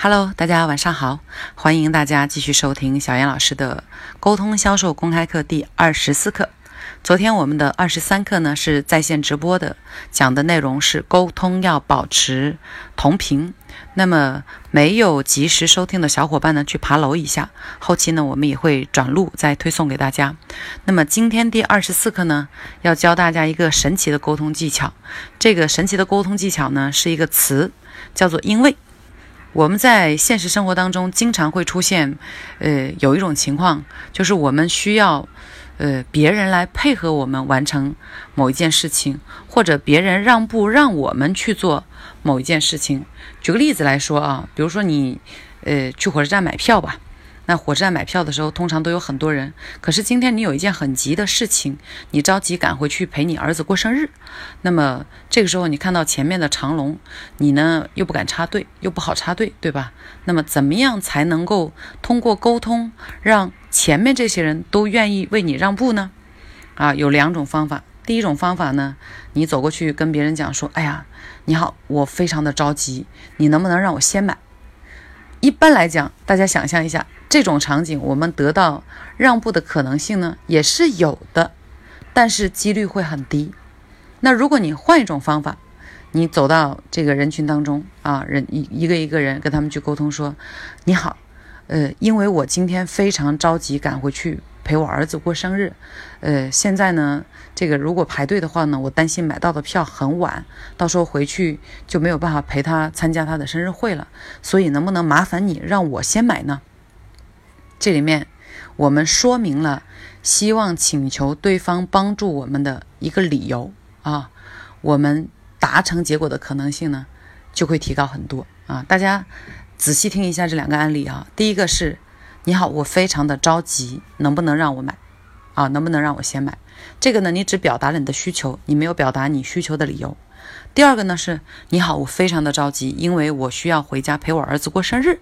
Hello，大家晚上好，欢迎大家继续收听小杨老师的沟通销售公开课第二十四课。昨天我们的二十三课呢是在线直播的，讲的内容是沟通要保持同频。那么没有及时收听的小伙伴呢，去爬楼一下，后期呢我们也会转录再推送给大家。那么今天第二十四课呢，要教大家一个神奇的沟通技巧。这个神奇的沟通技巧呢是一个词，叫做因为。我们在现实生活当中经常会出现，呃，有一种情况，就是我们需要，呃，别人来配合我们完成某一件事情，或者别人让步让我们去做某一件事情。举个例子来说啊，比如说你，呃，去火车站买票吧。那火车站买票的时候，通常都有很多人。可是今天你有一件很急的事情，你着急赶回去陪你儿子过生日。那么这个时候，你看到前面的长龙，你呢又不敢插队，又不好插队，对吧？那么怎么样才能够通过沟通，让前面这些人都愿意为你让步呢？啊，有两种方法。第一种方法呢，你走过去跟别人讲说：“哎呀，你好，我非常的着急，你能不能让我先买？”一般来讲，大家想象一下。这种场景，我们得到让步的可能性呢，也是有的，但是几率会很低。那如果你换一种方法，你走到这个人群当中啊，人一一个一个人跟他们去沟通说：“你好，呃，因为我今天非常着急赶回去陪我儿子过生日，呃，现在呢，这个如果排队的话呢，我担心买到的票很晚，到时候回去就没有办法陪他参加他的生日会了，所以能不能麻烦你让我先买呢？”这里面，我们说明了希望请求对方帮助我们的一个理由啊，我们达成结果的可能性呢就会提高很多啊。大家仔细听一下这两个案例啊。第一个是，你好，我非常的着急，能不能让我买啊？能不能让我先买？这个呢，你只表达了你的需求，你没有表达你需求的理由。第二个呢是，你好，我非常的着急，因为我需要回家陪我儿子过生日，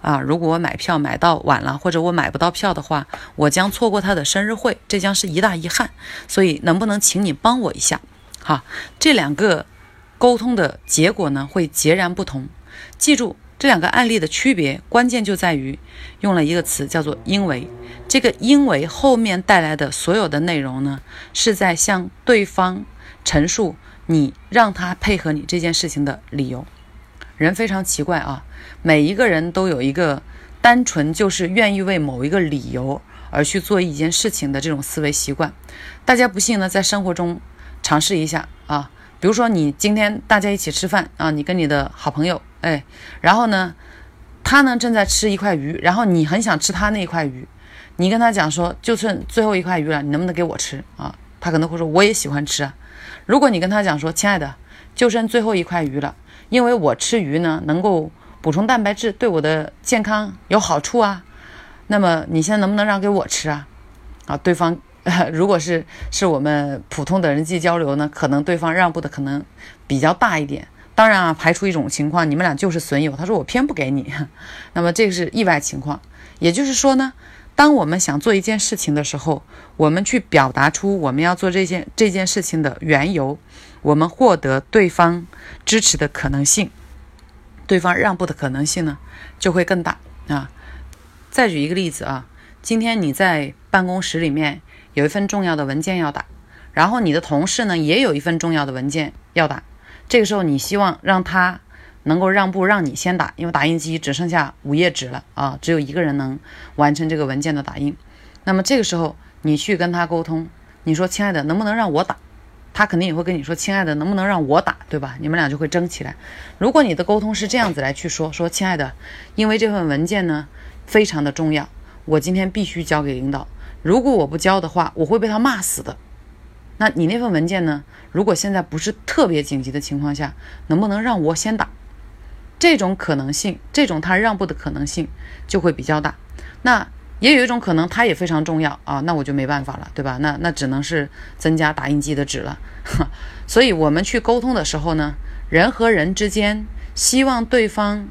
啊，如果我买票买到晚了，或者我买不到票的话，我将错过他的生日会，这将是一大遗憾，所以能不能请你帮我一下？哈，这两个沟通的结果呢会截然不同，记住这两个案例的区别，关键就在于用了一个词叫做因为，这个因为后面带来的所有的内容呢，是在向对方陈述。你让他配合你这件事情的理由，人非常奇怪啊！每一个人都有一个单纯就是愿意为某一个理由而去做一件事情的这种思维习惯。大家不信呢，在生活中尝试一下啊。比如说，你今天大家一起吃饭啊，你跟你的好朋友，哎，然后呢，他呢正在吃一块鱼，然后你很想吃他那一块鱼，你跟他讲说，就剩最后一块鱼了，你能不能给我吃啊？他可能会说，我也喜欢吃啊。如果你跟他讲说，亲爱的，就剩最后一块鱼了，因为我吃鱼呢，能够补充蛋白质，对我的健康有好处啊。那么你现在能不能让给我吃啊？啊，对方 如果是是我们普通的人际交流呢，可能对方让步的可能比较大一点。当然啊，排除一种情况，你们俩就是损友，他说我偏不给你，那么这个是意外情况。也就是说呢。当我们想做一件事情的时候，我们去表达出我们要做这件这件事情的缘由，我们获得对方支持的可能性，对方让步的可能性呢就会更大啊。再举一个例子啊，今天你在办公室里面有一份重要的文件要打，然后你的同事呢也有一份重要的文件要打，这个时候你希望让他。能够让步，让你先打，因为打印机只剩下五页纸了啊，只有一个人能完成这个文件的打印。那么这个时候，你去跟他沟通，你说：“亲爱的，能不能让我打？”他肯定也会跟你说：“亲爱的，能不能让我打？”对吧？你们俩就会争起来。如果你的沟通是这样子来去说：“说亲爱的，因为这份文件呢非常的重要，我今天必须交给领导。如果我不交的话，我会被他骂死的。那你那份文件呢？如果现在不是特别紧急的情况下，能不能让我先打？”这种可能性，这种他让步的可能性就会比较大。那也有一种可能，他也非常重要啊，那我就没办法了，对吧？那那只能是增加打印机的纸了。所以，我们去沟通的时候呢，人和人之间希望对方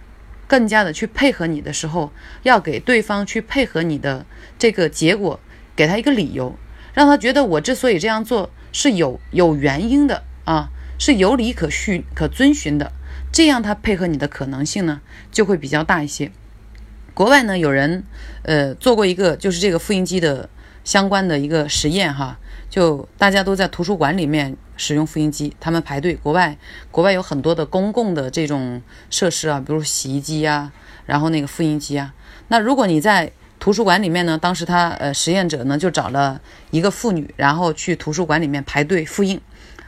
更加的去配合你的时候，要给对方去配合你的这个结果，给他一个理由，让他觉得我之所以这样做是有有原因的啊，是有理可循可遵循的。这样他配合你的可能性呢就会比较大一些。国外呢有人呃做过一个就是这个复印机的相关的一个实验哈，就大家都在图书馆里面使用复印机，他们排队。国外国外有很多的公共的这种设施啊，比如洗衣机啊，然后那个复印机啊。那如果你在图书馆里面呢，当时他呃实验者呢就找了一个妇女，然后去图书馆里面排队复印，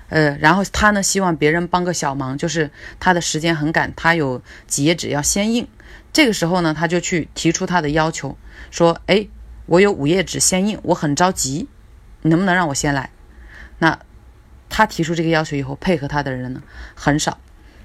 呃，然后他呢希望别人帮个小忙，就是他的时间很赶，他有几页纸要先印，这个时候呢他就去提出他的要求，说，哎，我有五页纸先印，我很着急，能不能让我先来？那他提出这个要求以后，配合他的人呢很少。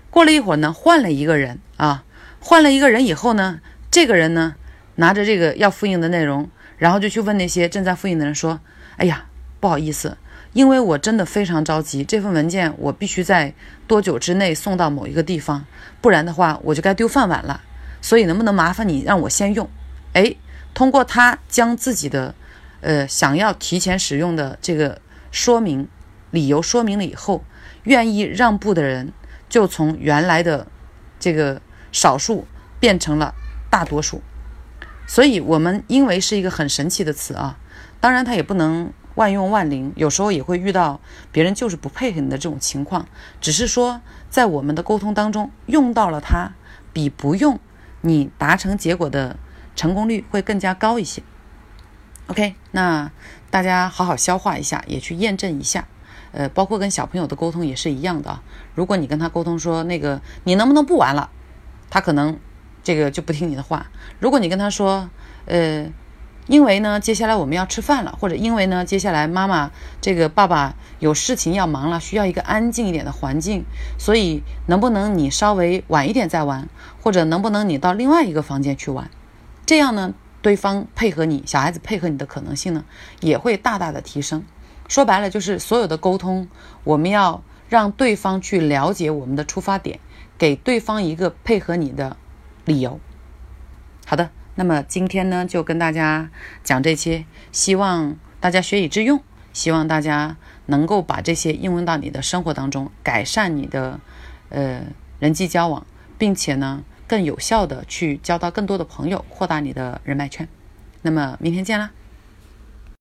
过了一会儿呢，换了一个人啊，换了一个人以后呢，这个人呢。拿着这个要复印的内容，然后就去问那些正在复印的人说：“哎呀，不好意思，因为我真的非常着急，这份文件我必须在多久之内送到某一个地方，不然的话我就该丢饭碗了。所以能不能麻烦你让我先用？哎，通过他将自己的呃想要提前使用的这个说明理由说明了以后，愿意让步的人就从原来的这个少数变成了大多数。”所以，我们因为是一个很神奇的词啊，当然它也不能万用万灵，有时候也会遇到别人就是不配合你的这种情况。只是说，在我们的沟通当中用到了它，比不用你达成结果的成功率会更加高一些。OK，那大家好好消化一下，也去验证一下。呃，包括跟小朋友的沟通也是一样的啊。如果你跟他沟通说那个你能不能不玩了，他可能。这个就不听你的话。如果你跟他说，呃，因为呢，接下来我们要吃饭了，或者因为呢，接下来妈妈这个爸爸有事情要忙了，需要一个安静一点的环境，所以能不能你稍微晚一点再玩，或者能不能你到另外一个房间去玩？这样呢，对方配合你，小孩子配合你的可能性呢，也会大大的提升。说白了，就是所有的沟通，我们要让对方去了解我们的出发点，给对方一个配合你的。理由，好的，那么今天呢就跟大家讲这些，希望大家学以致用，希望大家能够把这些应用到你的生活当中，改善你的呃人际交往，并且呢更有效的去交到更多的朋友，扩大你的人脉圈。那么明天见啦。